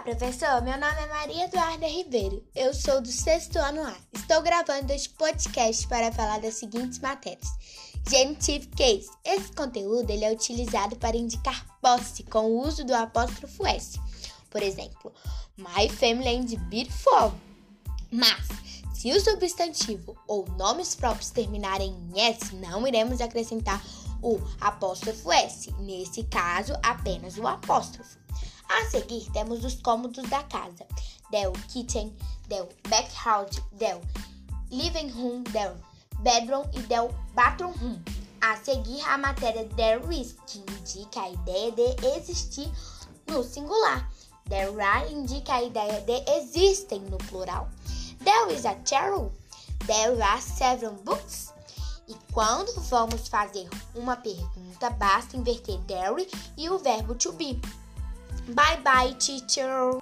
professor. Meu nome é Maria Eduarda Ribeiro. Eu sou do sexto ano A. Estou gravando este podcast para falar das seguintes matérias. Genitive Case. Esse conteúdo ele é utilizado para indicar posse com o uso do apóstrofo S. Por exemplo, My family is beautiful. Mas, se o substantivo ou nomes próprios terminarem em S, não iremos acrescentar o apóstrofo S. Nesse caso, apenas o apóstrofo. A seguir, temos os cômodos da casa: del kitchen, del backyard, del living room, del bedroom e del bathroom room. A seguir, a matéria there is, que indica a ideia de existir no singular. There are indica a ideia de existem no plural. There is a chair. There are several books. E quando vamos fazer uma pergunta, basta inverter there e o verbo to be. Bye bye, teacher.